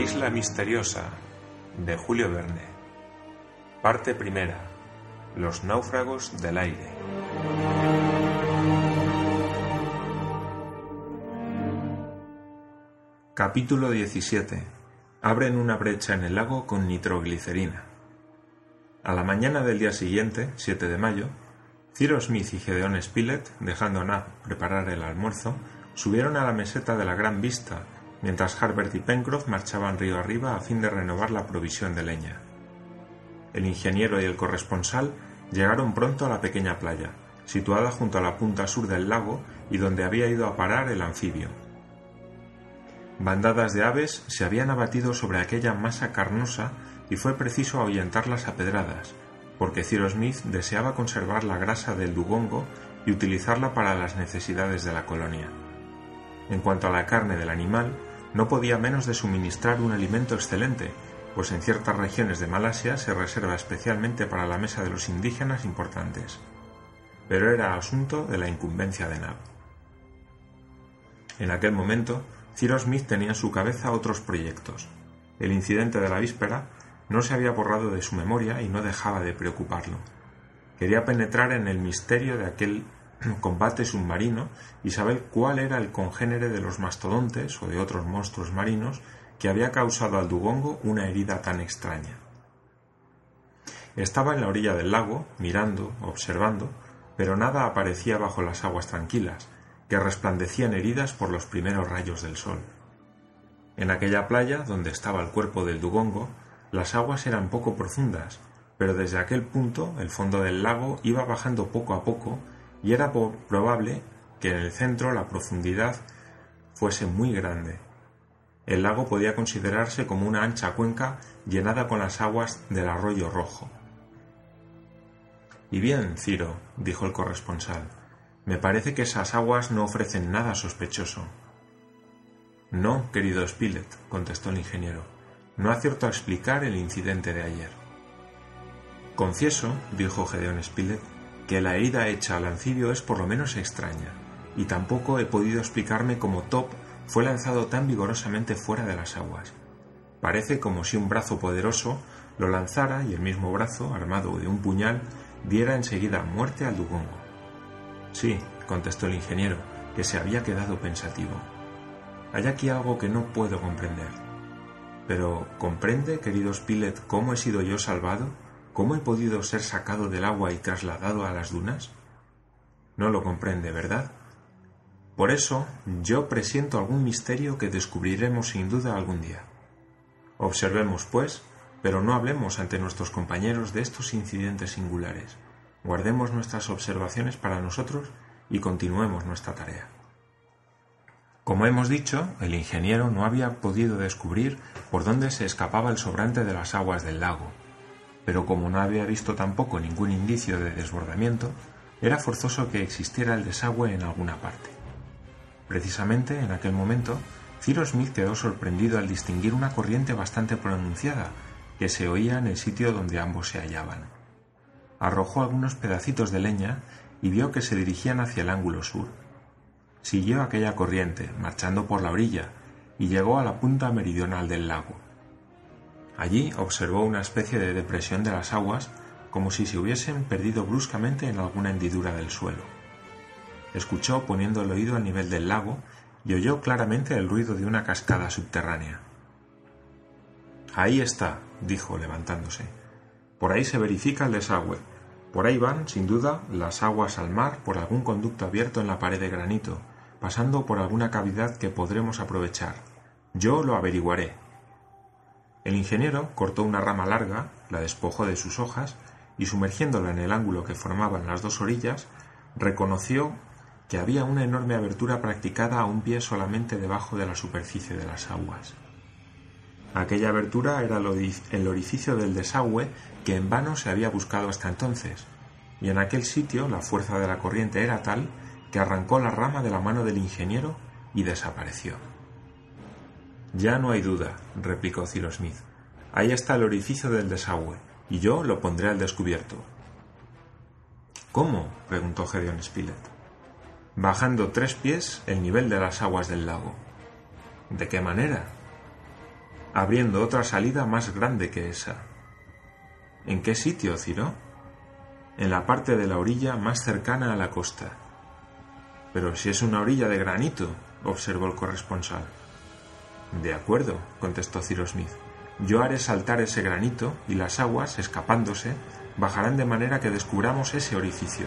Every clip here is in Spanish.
isla misteriosa de Julio Verne. Parte primera. Los náufragos del aire. Capítulo 17. Abren una brecha en el lago con nitroglicerina. A la mañana del día siguiente, 7 de mayo, Cyrus Smith y Gedeon Spilett, dejando a Nab preparar el almuerzo, subieron a la meseta de la Gran Vista mientras Harbert y Pencroff marchaban río arriba a fin de renovar la provisión de leña. El ingeniero y el corresponsal llegaron pronto a la pequeña playa, situada junto a la punta sur del lago y donde había ido a parar el anfibio. Bandadas de aves se habían abatido sobre aquella masa carnosa y fue preciso ahuyentarlas a pedradas, porque Cyrus Smith deseaba conservar la grasa del dugongo y utilizarla para las necesidades de la colonia. En cuanto a la carne del animal, no podía menos de suministrar un alimento excelente, pues en ciertas regiones de Malasia se reserva especialmente para la mesa de los indígenas importantes. Pero era asunto de la incumbencia de Nab. En aquel momento, Cyrus Smith tenía en su cabeza otros proyectos. El incidente de la víspera no se había borrado de su memoria y no dejaba de preocuparlo. Quería penetrar en el misterio de aquel combate submarino y saber cuál era el congénere de los mastodontes o de otros monstruos marinos que había causado al dugongo una herida tan extraña. Estaba en la orilla del lago, mirando, observando, pero nada aparecía bajo las aguas tranquilas, que resplandecían heridas por los primeros rayos del sol. En aquella playa donde estaba el cuerpo del dugongo, las aguas eran poco profundas, pero desde aquel punto el fondo del lago iba bajando poco a poco y era probable que en el centro la profundidad fuese muy grande. El lago podía considerarse como una ancha cuenca llenada con las aguas del arroyo rojo. Y bien, Ciro, dijo el corresponsal, me parece que esas aguas no ofrecen nada sospechoso. No, querido Spilett, contestó el ingeniero, no acierto a explicar el incidente de ayer. Confieso, dijo Gedeón Spilett, que la herida hecha al anfibio es por lo menos extraña, y tampoco he podido explicarme cómo Top fue lanzado tan vigorosamente fuera de las aguas. Parece como si un brazo poderoso lo lanzara y el mismo brazo, armado de un puñal, diera enseguida muerte al dugongo. Sí, contestó el ingeniero, que se había quedado pensativo. Hay aquí algo que no puedo comprender. Pero, ¿comprende, querido Spilett, cómo he sido yo salvado? ¿Cómo he podido ser sacado del agua y trasladado a las dunas? No lo comprende, ¿verdad? Por eso yo presiento algún misterio que descubriremos sin duda algún día. Observemos, pues, pero no hablemos ante nuestros compañeros de estos incidentes singulares. Guardemos nuestras observaciones para nosotros y continuemos nuestra tarea. Como hemos dicho, el ingeniero no había podido descubrir por dónde se escapaba el sobrante de las aguas del lago, pero como no había visto tampoco ningún indicio de desbordamiento, era forzoso que existiera el desagüe en alguna parte. Precisamente en aquel momento, Cyrus Smith quedó sorprendido al distinguir una corriente bastante pronunciada que se oía en el sitio donde ambos se hallaban. Arrojó algunos pedacitos de leña y vio que se dirigían hacia el ángulo sur. Siguió aquella corriente, marchando por la orilla, y llegó a la punta meridional del lago. Allí observó una especie de depresión de las aguas como si se hubiesen perdido bruscamente en alguna hendidura del suelo. Escuchó poniendo el oído al nivel del lago y oyó claramente el ruido de una cascada subterránea. Ahí está, dijo levantándose. Por ahí se verifica el desagüe. Por ahí van, sin duda, las aguas al mar por algún conducto abierto en la pared de granito, pasando por alguna cavidad que podremos aprovechar. Yo lo averiguaré. El ingeniero cortó una rama larga, la despojó de sus hojas y sumergiéndola en el ángulo que formaban las dos orillas, reconoció que había una enorme abertura practicada a un pie solamente debajo de la superficie de las aguas. Aquella abertura era el orificio del desagüe que en vano se había buscado hasta entonces, y en aquel sitio la fuerza de la corriente era tal que arrancó la rama de la mano del ingeniero y desapareció. Ya no hay duda, replicó Cyrus Smith. Ahí está el orificio del desagüe, y yo lo pondré al descubierto. ¿Cómo? preguntó Gedeon Spilett. Bajando tres pies el nivel de las aguas del lago. ¿De qué manera? abriendo otra salida más grande que esa. ¿En qué sitio, Ciro? En la parte de la orilla más cercana a la costa. Pero si es una orilla de granito, observó el corresponsal. De acuerdo, contestó Ciro Smith. Yo haré saltar ese granito y las aguas, escapándose, bajarán de manera que descubramos ese orificio.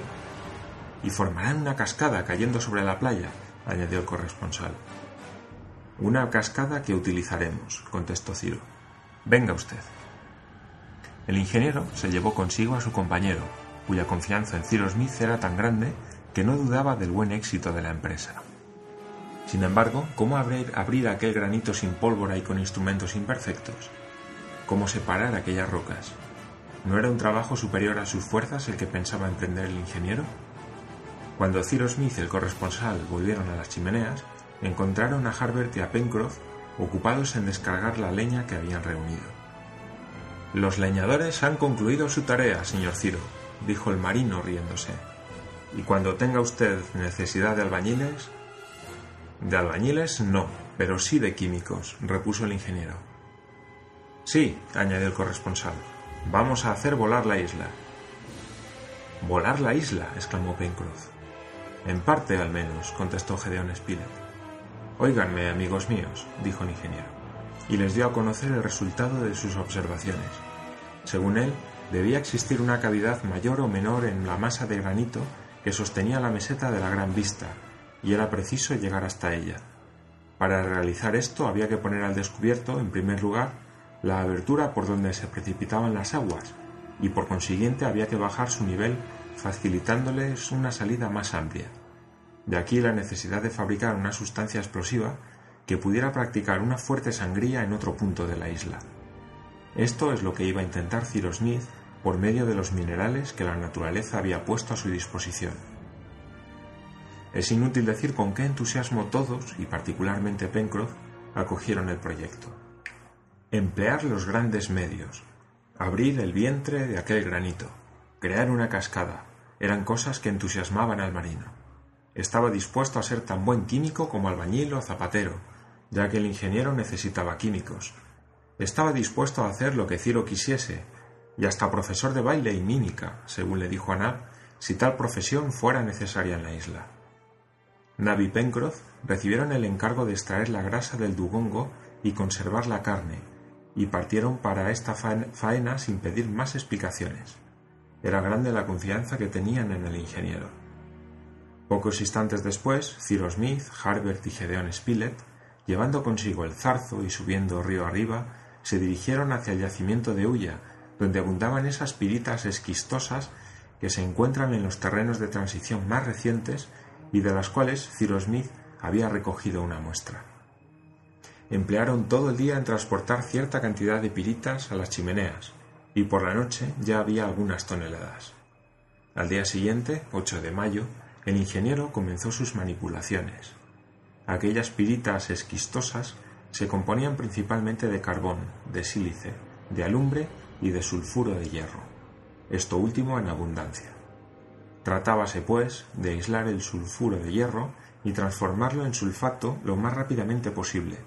Y formarán una cascada cayendo sobre la playa, añadió el corresponsal. Una cascada que utilizaremos, contestó Ciro. Venga usted. El ingeniero se llevó consigo a su compañero, cuya confianza en Ciro Smith era tan grande que no dudaba del buen éxito de la empresa. Sin embargo, ¿cómo abrir, abrir aquel granito sin pólvora y con instrumentos imperfectos? ¿Cómo separar aquellas rocas? ¿No era un trabajo superior a sus fuerzas el que pensaba emprender el ingeniero? Cuando Ciro Smith y el corresponsal volvieron a las chimeneas, encontraron a Harbert y a Pencroff ocupados en descargar la leña que habían reunido. Los leñadores han concluido su tarea, señor Ciro, dijo el marino riéndose. Y cuando tenga usted necesidad de albañiles... De albañiles no, pero sí de químicos, repuso el ingeniero. Sí, añadió el corresponsal, vamos a hacer volar la isla. ¿Volar la isla? exclamó Pencroff. En parte, al menos, contestó Gedeón Spilett. Óiganme, amigos míos, dijo el ingeniero, y les dio a conocer el resultado de sus observaciones. Según él, debía existir una cavidad mayor o menor en la masa de granito que sostenía la meseta de la Gran Vista, y era preciso llegar hasta ella. Para realizar esto había que poner al descubierto, en primer lugar, la abertura por donde se precipitaban las aguas, y por consiguiente había que bajar su nivel facilitándoles una salida más amplia. De aquí la necesidad de fabricar una sustancia explosiva que pudiera practicar una fuerte sangría en otro punto de la isla. Esto es lo que iba a intentar Cyrus Smith por medio de los minerales que la naturaleza había puesto a su disposición. Es inútil decir con qué entusiasmo todos, y particularmente Pencroff, acogieron el proyecto. Emplear los grandes medios, abrir el vientre de aquel granito, crear una cascada, eran cosas que entusiasmaban al marino. Estaba dispuesto a ser tan buen químico como albañil o zapatero, ya que el ingeniero necesitaba químicos. Estaba dispuesto a hacer lo que Ciro quisiese, y hasta profesor de baile y mímica, según le dijo a Nab, si tal profesión fuera necesaria en la isla. Nab y Pencroff recibieron el encargo de extraer la grasa del dugongo y conservar la carne, y partieron para esta faena sin pedir más explicaciones. Era grande la confianza que tenían en el ingeniero. Pocos instantes después, Ciro Smith, Harbert y Gedeon Spilett, llevando consigo el zarzo y subiendo río arriba, se dirigieron hacia el yacimiento de Huya, donde abundaban esas piritas esquistosas que se encuentran en los terrenos de transición más recientes y de las cuales Ciro Smith había recogido una muestra. Emplearon todo el día en transportar cierta cantidad de piritas a las chimeneas, y por la noche ya había algunas toneladas. Al día siguiente, 8 de mayo, el ingeniero comenzó sus manipulaciones. Aquellas piritas esquistosas se componían principalmente de carbón, de sílice, de alumbre y de sulfuro de hierro, esto último en abundancia. Tratábase, pues, de aislar el sulfuro de hierro y transformarlo en sulfato lo más rápidamente posible.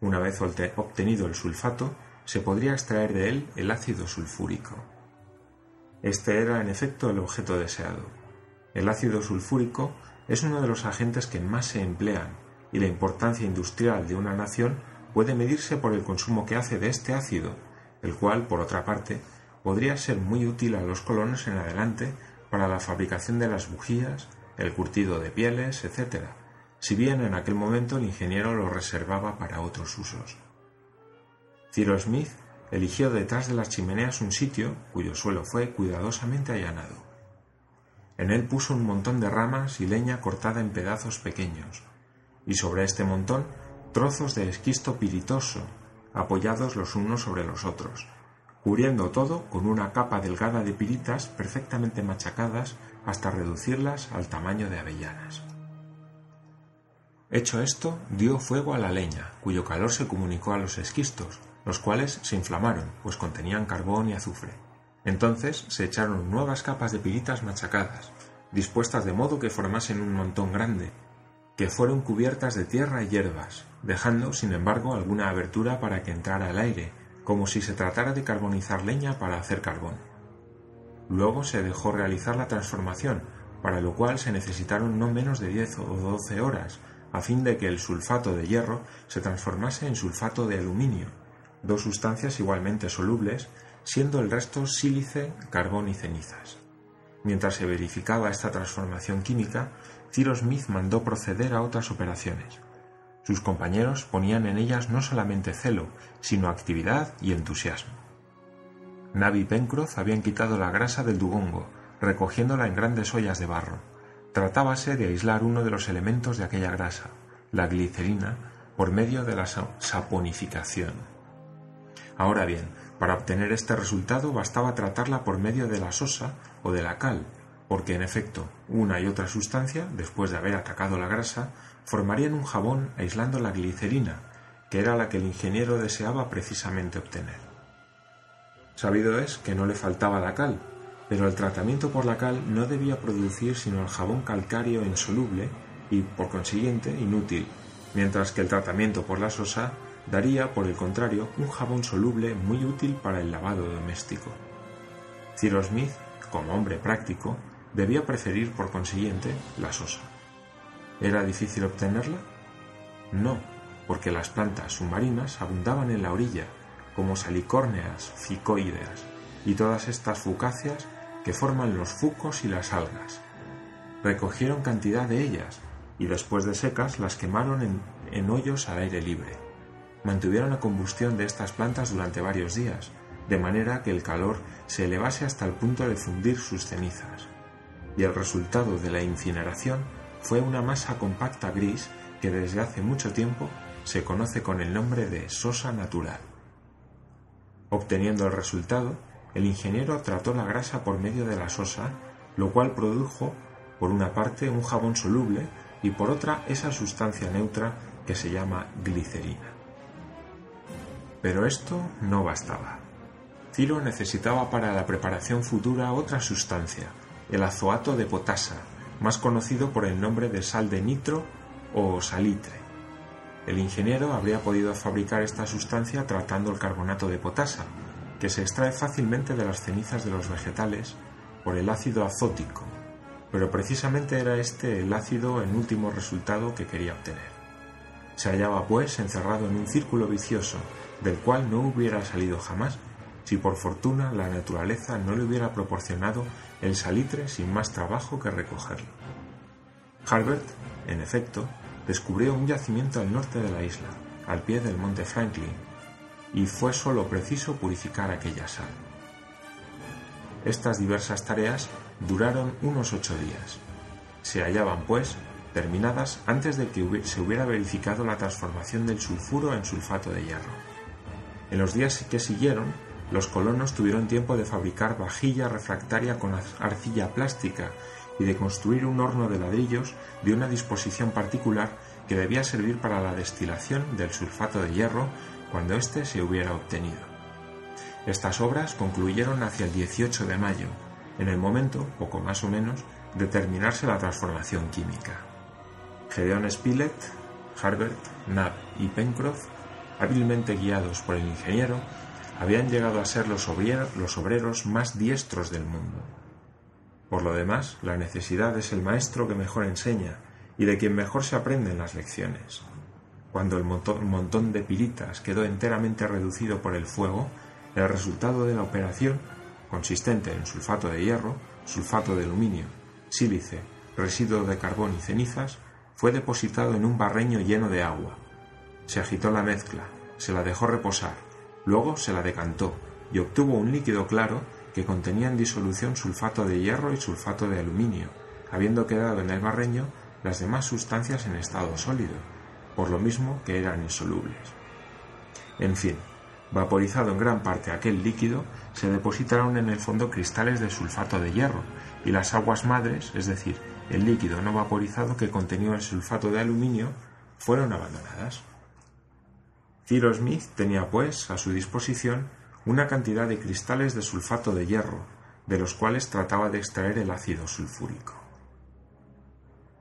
Una vez obtenido el sulfato, se podría extraer de él el ácido sulfúrico. Este era, en efecto, el objeto deseado. El ácido sulfúrico es uno de los agentes que más se emplean y la importancia industrial de una nación puede medirse por el consumo que hace de este ácido, el cual, por otra parte, podría ser muy útil a los colonos en adelante para la fabricación de las bujías, el curtido de pieles, etc., si bien en aquel momento el ingeniero lo reservaba para otros usos. Ciro Smith eligió detrás de las chimeneas un sitio cuyo suelo fue cuidadosamente allanado. En él puso un montón de ramas y leña cortada en pedazos pequeños, y sobre este montón trozos de esquisto piritoso, apoyados los unos sobre los otros, cubriendo todo con una capa delgada de piritas perfectamente machacadas hasta reducirlas al tamaño de avellanas. Hecho esto, dio fuego a la leña, cuyo calor se comunicó a los esquistos, los cuales se inflamaron, pues contenían carbón y azufre. Entonces se echaron nuevas capas de piritas machacadas, dispuestas de modo que formasen un montón grande, que fueron cubiertas de tierra y hierbas, dejando, sin embargo, alguna abertura para que entrara el aire, como si se tratara de carbonizar leña para hacer carbón. Luego se dejó realizar la transformación, para lo cual se necesitaron no menos de 10 o 12 horas, a fin de que el sulfato de hierro se transformase en sulfato de aluminio, dos sustancias igualmente solubles, siendo el resto sílice, carbón y cenizas. Mientras se verificaba esta transformación química, Cyrus Smith mandó proceder a otras operaciones. Sus compañeros ponían en ellas no solamente celo, sino actividad y entusiasmo. Navi y Pencroff habían quitado la grasa del dugongo, recogiéndola en grandes ollas de barro. Tratábase de aislar uno de los elementos de aquella grasa, la glicerina, por medio de la saponificación. Ahora bien, para obtener este resultado bastaba tratarla por medio de la sosa o de la cal, porque en efecto una y otra sustancia, después de haber atacado la grasa, formarían un jabón aislando la glicerina, que era la que el ingeniero deseaba precisamente obtener. Sabido es que no le faltaba la cal, pero el tratamiento por la cal no debía producir sino el jabón calcáreo insoluble y, por consiguiente, inútil, mientras que el tratamiento por la sosa daría, por el contrario, un jabón soluble muy útil para el lavado doméstico. Cyrus Smith, como hombre práctico, debía preferir, por consiguiente, la sosa. ¿Era difícil obtenerla? No, porque las plantas submarinas abundaban en la orilla, como salicórneas, ficoideas, y todas estas fucáceas que forman los fucos y las algas. Recogieron cantidad de ellas y después de secas las quemaron en, en hoyos al aire libre. Mantuvieron la combustión de estas plantas durante varios días, de manera que el calor se elevase hasta el punto de fundir sus cenizas. Y el resultado de la incineración fue una masa compacta gris que desde hace mucho tiempo se conoce con el nombre de sosa natural. Obteniendo el resultado, el ingeniero trató la grasa por medio de la sosa, lo cual produjo, por una parte, un jabón soluble y por otra esa sustancia neutra que se llama glicerina. Pero esto no bastaba. Ciro necesitaba para la preparación futura otra sustancia, el azoato de potasa, más conocido por el nombre de sal de nitro o salitre. El ingeniero habría podido fabricar esta sustancia tratando el carbonato de potasa, que se extrae fácilmente de las cenizas de los vegetales por el ácido azótico, pero precisamente era este el ácido en último resultado que quería obtener. Se hallaba, pues, encerrado en un círculo vicioso, del cual no hubiera salido jamás, si por fortuna la naturaleza no le hubiera proporcionado el salitre sin más trabajo que recogerlo. Harbert, en efecto, descubrió un yacimiento al norte de la isla, al pie del monte Franklin, y fue sólo preciso purificar aquella sal. Estas diversas tareas duraron unos ocho días. Se hallaban, pues, terminadas antes de que se hubiera verificado la transformación del sulfuro en sulfato de hierro. En los días que siguieron, los colonos tuvieron tiempo de fabricar vajilla refractaria con arcilla plástica y de construir un horno de ladrillos de una disposición particular que debía servir para la destilación del sulfato de hierro cuando éste se hubiera obtenido. Estas obras concluyeron hacia el 18 de mayo, en el momento, poco más o menos, de terminarse la transformación química. Gedeon Spilett, Harbert, Knapp y Pencroff, hábilmente guiados por el ingeniero, habían llegado a ser los, obreros más diestros del mundo. Por lo demás, la necesidad es el maestro que mejor enseña y de quien mejor se aprenden las lecciones. Cuando el montón de piritas quedó enteramente reducido por el fuego, el resultado de la operación, consistente en sulfato de hierro, sulfato de aluminio, sílice, residuo de carbón y cenizas, fue depositado en un barreño lleno de agua. Se agitó la mezcla, se la dejó reposar, luego se la decantó y obtuvo un líquido claro que contenía en disolución sulfato de hierro y sulfato de aluminio, habiendo quedado en el barreño las demás sustancias en estado sólido, por lo mismo que eran insolubles. En fin, vaporizado en gran parte aquel líquido, se depositaron en el fondo cristales de sulfato de hierro y las aguas madres, es decir, el líquido no vaporizado que contenía el sulfato de aluminio, fueron abandonadas. Cyrus Smith tenía, pues, a su disposición una cantidad de cristales de sulfato de hierro, de los cuales trataba de extraer el ácido sulfúrico.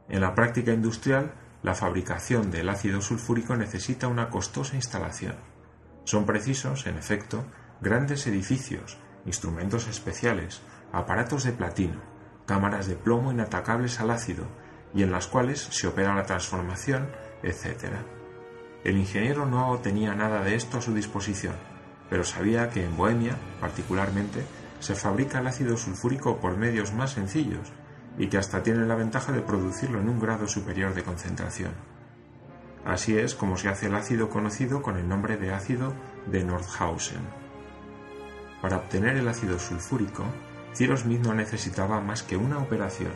En la práctica industrial la fabricación del ácido sulfúrico necesita una costosa instalación. Son precisos, en efecto, grandes edificios, instrumentos especiales, aparatos de platino, cámaras de plomo inatacables al ácido y en las cuales se opera la transformación, etc. El ingeniero no tenía nada de esto a su disposición, pero sabía que en Bohemia, particularmente, se fabrica el ácido sulfúrico por medios más sencillos y que hasta tiene la ventaja de producirlo en un grado superior de concentración. Así es como se hace el ácido conocido con el nombre de ácido de Nordhausen. Para obtener el ácido sulfúrico, Ciro Smith no necesitaba más que una operación,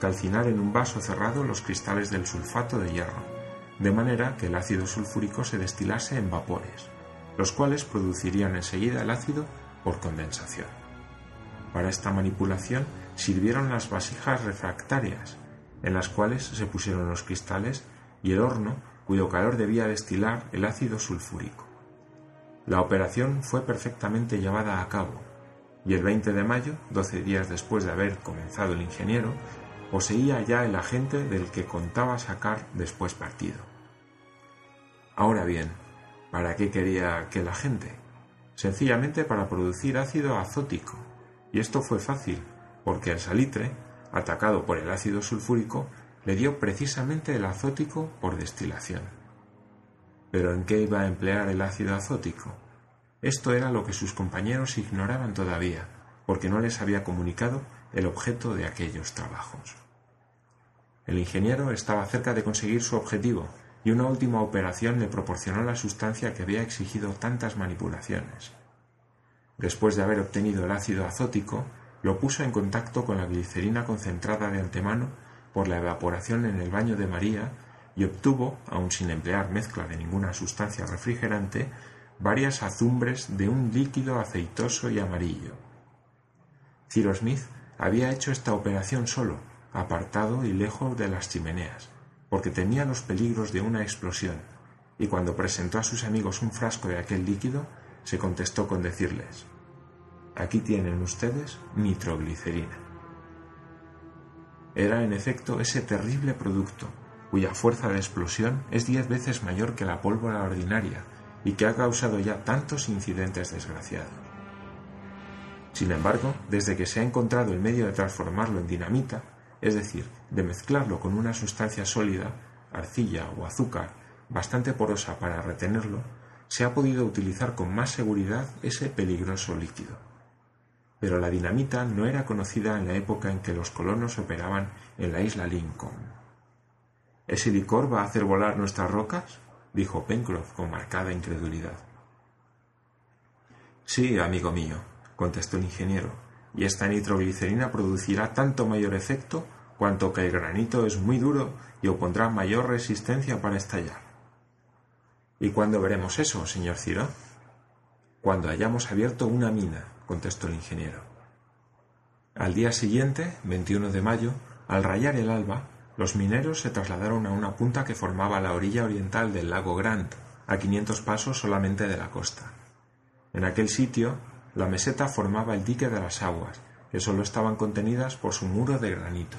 calcinar en un vaso cerrado los cristales del sulfato de hierro, de manera que el ácido sulfúrico se destilase en vapores, los cuales producirían enseguida el ácido por condensación. Para esta manipulación sirvieron las vasijas refractarias, en las cuales se pusieron los cristales y el horno cuyo calor debía destilar el ácido sulfúrico. La operación fue perfectamente llevada a cabo, y el 20 de mayo, doce días después de haber comenzado el ingeniero, poseía ya el agente del que contaba sacar después partido. Ahora bien, ¿para qué quería aquel agente? Sencillamente para producir ácido azótico, y esto fue fácil, porque el salitre, atacado por el ácido sulfúrico, le dio precisamente el azótico por destilación. Pero ¿en qué iba a emplear el ácido azótico? Esto era lo que sus compañeros ignoraban todavía, porque no les había comunicado el objeto de aquellos trabajos. El ingeniero estaba cerca de conseguir su objetivo y una última operación le proporcionó la sustancia que había exigido tantas manipulaciones. Después de haber obtenido el ácido azótico, lo puso en contacto con la glicerina concentrada de antemano por la evaporación en el baño de María y obtuvo, aun sin emplear mezcla de ninguna sustancia refrigerante, varias azumbres de un líquido aceitoso y amarillo. Ciro Smith había hecho esta operación solo, apartado y lejos de las chimeneas, porque temía los peligros de una explosión, y cuando presentó a sus amigos un frasco de aquel líquido, se contestó con decirles Aquí tienen ustedes nitroglicerina. Era en efecto ese terrible producto, cuya fuerza de explosión es diez veces mayor que la pólvora ordinaria y que ha causado ya tantos incidentes desgraciados. Sin embargo, desde que se ha encontrado el medio de transformarlo en dinamita, es decir, de mezclarlo con una sustancia sólida, arcilla o azúcar, bastante porosa para retenerlo, se ha podido utilizar con más seguridad ese peligroso líquido pero la dinamita no era conocida en la época en que los colonos operaban en la isla Lincoln. ¿Ese licor va a hacer volar nuestras rocas? dijo Pencroff con marcada incredulidad. Sí, amigo mío, contestó el ingeniero, y esta nitroglicerina producirá tanto mayor efecto cuanto que el granito es muy duro y opondrá mayor resistencia para estallar. ¿Y cuándo veremos eso, señor Ciro? Cuando hayamos abierto una mina, contestó el ingeniero. Al día siguiente, 21 de mayo, al rayar el alba, los mineros se trasladaron a una punta que formaba la orilla oriental del lago Grant, a 500 pasos solamente de la costa. En aquel sitio, la meseta formaba el dique de las aguas, que sólo estaban contenidas por su muro de granito.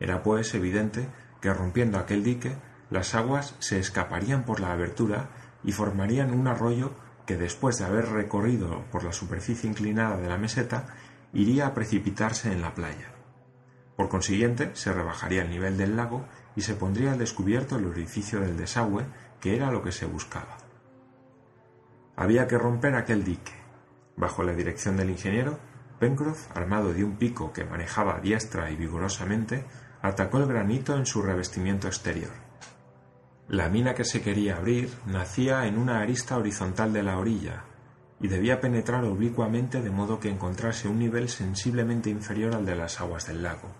Era pues evidente que rompiendo aquel dique, las aguas se escaparían por la abertura y formarían un arroyo que después de haber recorrido por la superficie inclinada de la meseta, iría a precipitarse en la playa. Por consiguiente, se rebajaría el nivel del lago y se pondría al descubierto el orificio del desagüe, que era lo que se buscaba. Había que romper aquel dique. Bajo la dirección del ingeniero, Pencroff, armado de un pico que manejaba diestra y vigorosamente, atacó el granito en su revestimiento exterior. La mina que se quería abrir nacía en una arista horizontal de la orilla y debía penetrar oblicuamente de modo que encontrase un nivel sensiblemente inferior al de las aguas del lago.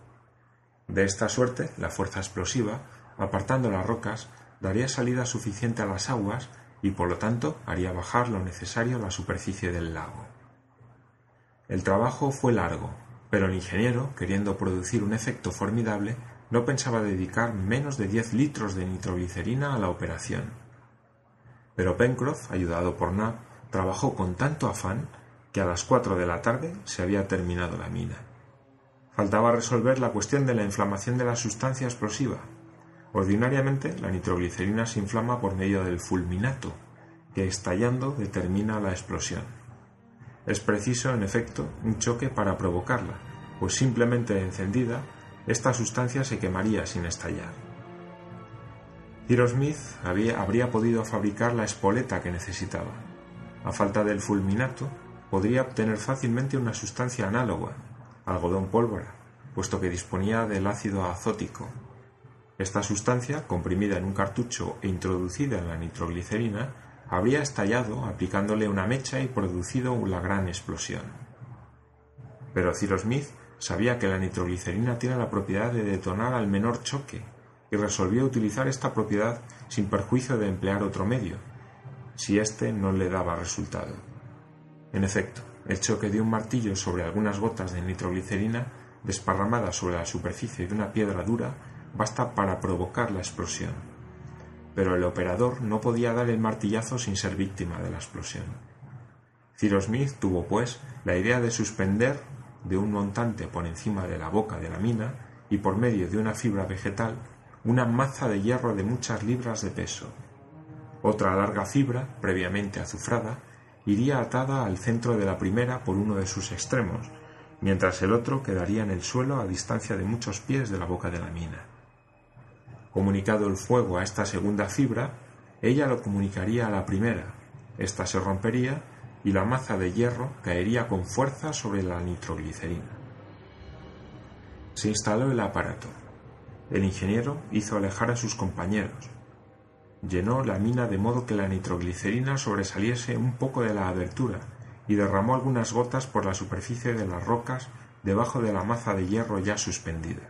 De esta suerte, la fuerza explosiva, apartando las rocas, daría salida suficiente a las aguas y por lo tanto haría bajar lo necesario la superficie del lago. El trabajo fue largo, pero el ingeniero, queriendo producir un efecto formidable, no pensaba dedicar menos de diez litros de nitroglicerina a la operación. Pero Pencroff, ayudado por Nab, trabajó con tanto afán que a las cuatro de la tarde se había terminado la mina. Faltaba resolver la cuestión de la inflamación de la sustancia explosiva. Ordinariamente, la nitroglicerina se inflama por medio del fulminato, que estallando determina la explosión. Es preciso, en efecto, un choque para provocarla, pues simplemente encendida, esta sustancia se quemaría sin estallar. Cyrus Smith habría podido fabricar la espoleta que necesitaba. A falta del fulminato, podría obtener fácilmente una sustancia análoga, algodón pólvora, puesto que disponía del ácido azótico, esta sustancia, comprimida en un cartucho e introducida en la nitroglicerina, habría estallado aplicándole una mecha y producido la gran explosión. Pero Cyrus Smith sabía que la nitroglicerina tiene la propiedad de detonar al menor choque y resolvió utilizar esta propiedad sin perjuicio de emplear otro medio, si éste no le daba resultado. En efecto, el choque de un martillo sobre algunas gotas de nitroglicerina desparramadas sobre la superficie de una piedra dura basta para provocar la explosión. Pero el operador no podía dar el martillazo sin ser víctima de la explosión. Cyrus Smith tuvo, pues, la idea de suspender de un montante por encima de la boca de la mina y por medio de una fibra vegetal una maza de hierro de muchas libras de peso. Otra larga fibra, previamente azufrada, iría atada al centro de la primera por uno de sus extremos, mientras el otro quedaría en el suelo a distancia de muchos pies de la boca de la mina. Comunicado el fuego a esta segunda fibra, ella lo comunicaría a la primera, ésta se rompería y la maza de hierro caería con fuerza sobre la nitroglicerina. Se instaló el aparato. El ingeniero hizo alejar a sus compañeros. Llenó la mina de modo que la nitroglicerina sobresaliese un poco de la abertura y derramó algunas gotas por la superficie de las rocas debajo de la maza de hierro ya suspendida.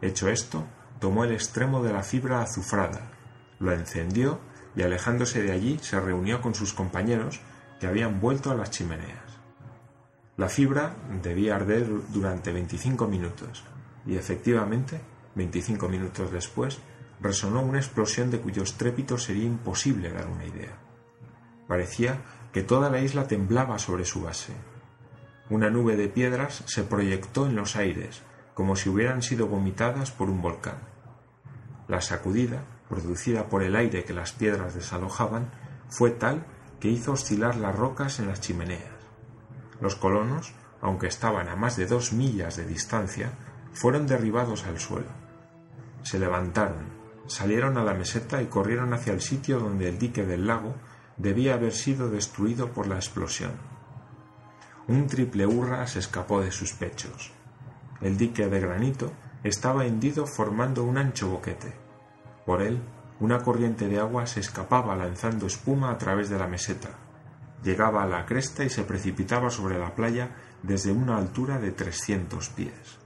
Hecho esto, tomó el extremo de la fibra azufrada, lo encendió y alejándose de allí se reunió con sus compañeros que habían vuelto a las chimeneas. La fibra debía arder durante 25 minutos y efectivamente, 25 minutos después, resonó una explosión de cuyo estrépito sería imposible dar una idea. Parecía que toda la isla temblaba sobre su base. Una nube de piedras se proyectó en los aires, como si hubieran sido vomitadas por un volcán. La sacudida, producida por el aire que las piedras desalojaban, fue tal que hizo oscilar las rocas en las chimeneas. Los colonos, aunque estaban a más de dos millas de distancia, fueron derribados al suelo. Se levantaron, salieron a la meseta y corrieron hacia el sitio donde el dique del lago debía haber sido destruido por la explosión. Un triple hurra se escapó de sus pechos. El dique de granito estaba hendido formando un ancho boquete. Por él, una corriente de agua se escapaba lanzando espuma a través de la meseta. Llegaba a la cresta y se precipitaba sobre la playa desde una altura de trescientos pies.